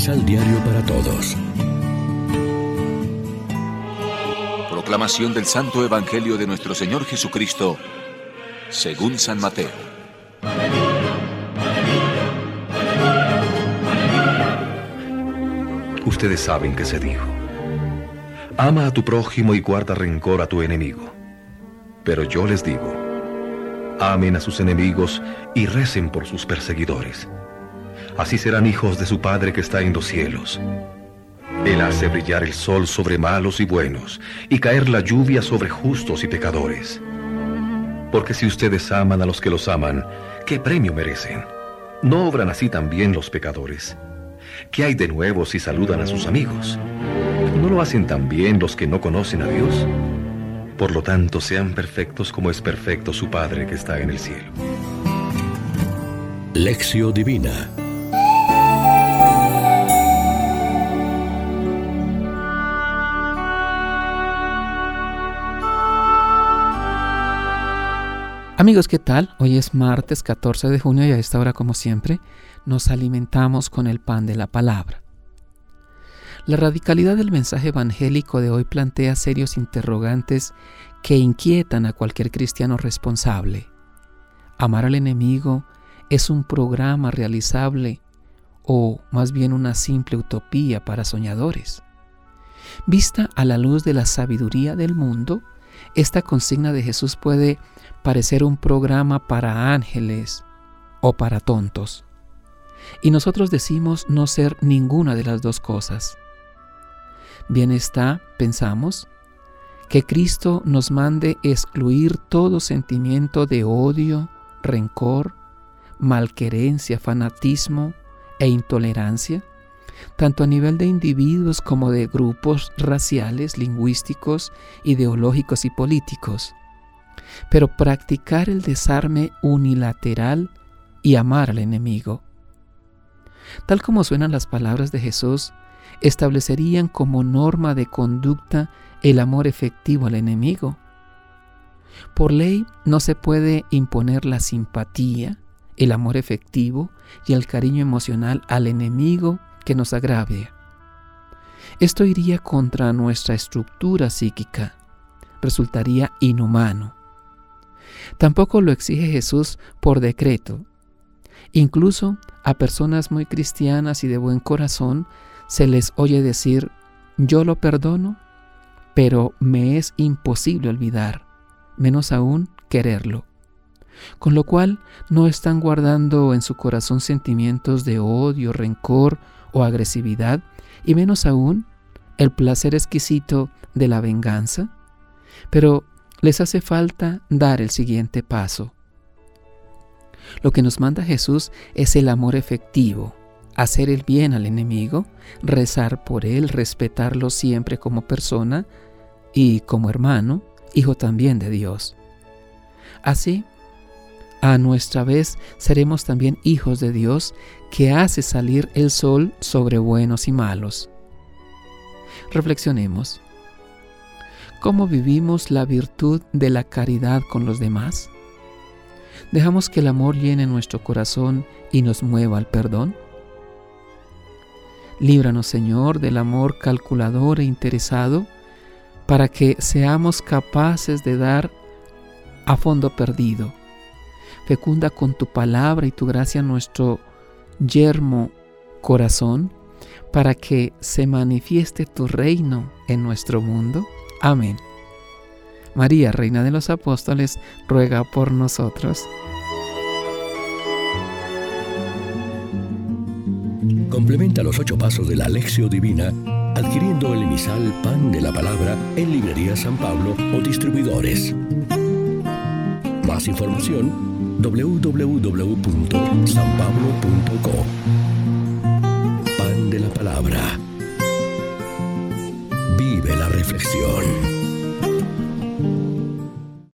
Misal Diario para Todos. Proclamación del Santo Evangelio de nuestro Señor Jesucristo, según San Mateo. Ustedes saben que se dijo. Ama a tu prójimo y guarda rencor a tu enemigo. Pero yo les digo, amen a sus enemigos y recen por sus perseguidores. Así serán hijos de su Padre que está en los cielos. Él hace brillar el sol sobre malos y buenos y caer la lluvia sobre justos y pecadores. Porque si ustedes aman a los que los aman, ¿qué premio merecen? ¿No obran así también los pecadores? ¿Qué hay de nuevo si saludan a sus amigos? ¿No lo hacen también los que no conocen a Dios? Por lo tanto, sean perfectos como es perfecto su Padre que está en el cielo. Lección Divina Amigos, ¿qué tal? Hoy es martes 14 de junio y a esta hora, como siempre, nos alimentamos con el pan de la palabra. La radicalidad del mensaje evangélico de hoy plantea serios interrogantes que inquietan a cualquier cristiano responsable. Amar al enemigo es un programa realizable o más bien una simple utopía para soñadores. Vista a la luz de la sabiduría del mundo, esta consigna de Jesús puede parecer un programa para ángeles o para tontos. Y nosotros decimos no ser ninguna de las dos cosas. Bien está, pensamos, que Cristo nos mande excluir todo sentimiento de odio, rencor, malquerencia, fanatismo e intolerancia, tanto a nivel de individuos como de grupos raciales, lingüísticos, ideológicos y políticos pero practicar el desarme unilateral y amar al enemigo. Tal como suenan las palabras de Jesús, establecerían como norma de conducta el amor efectivo al enemigo. Por ley no se puede imponer la simpatía, el amor efectivo y el cariño emocional al enemigo que nos agravia. Esto iría contra nuestra estructura psíquica, resultaría inhumano. Tampoco lo exige Jesús por decreto. Incluso a personas muy cristianas y de buen corazón se les oye decir, yo lo perdono, pero me es imposible olvidar, menos aún quererlo. Con lo cual no están guardando en su corazón sentimientos de odio, rencor o agresividad, y menos aún el placer exquisito de la venganza, pero les hace falta dar el siguiente paso. Lo que nos manda Jesús es el amor efectivo, hacer el bien al enemigo, rezar por él, respetarlo siempre como persona y como hermano, hijo también de Dios. Así, a nuestra vez seremos también hijos de Dios que hace salir el sol sobre buenos y malos. Reflexionemos. ¿Cómo vivimos la virtud de la caridad con los demás? ¿Dejamos que el amor llene nuestro corazón y nos mueva al perdón? Líbranos, Señor, del amor calculador e interesado, para que seamos capaces de dar a fondo perdido. Fecunda con tu palabra y tu gracia nuestro yermo corazón, para que se manifieste tu reino en nuestro mundo. Amén. María, Reina de los Apóstoles, ruega por nosotros. Complementa los ocho pasos de la Alexio Divina adquiriendo el emisal Pan de la Palabra en Librería San Pablo o distribuidores. Más información www.sanpablo.co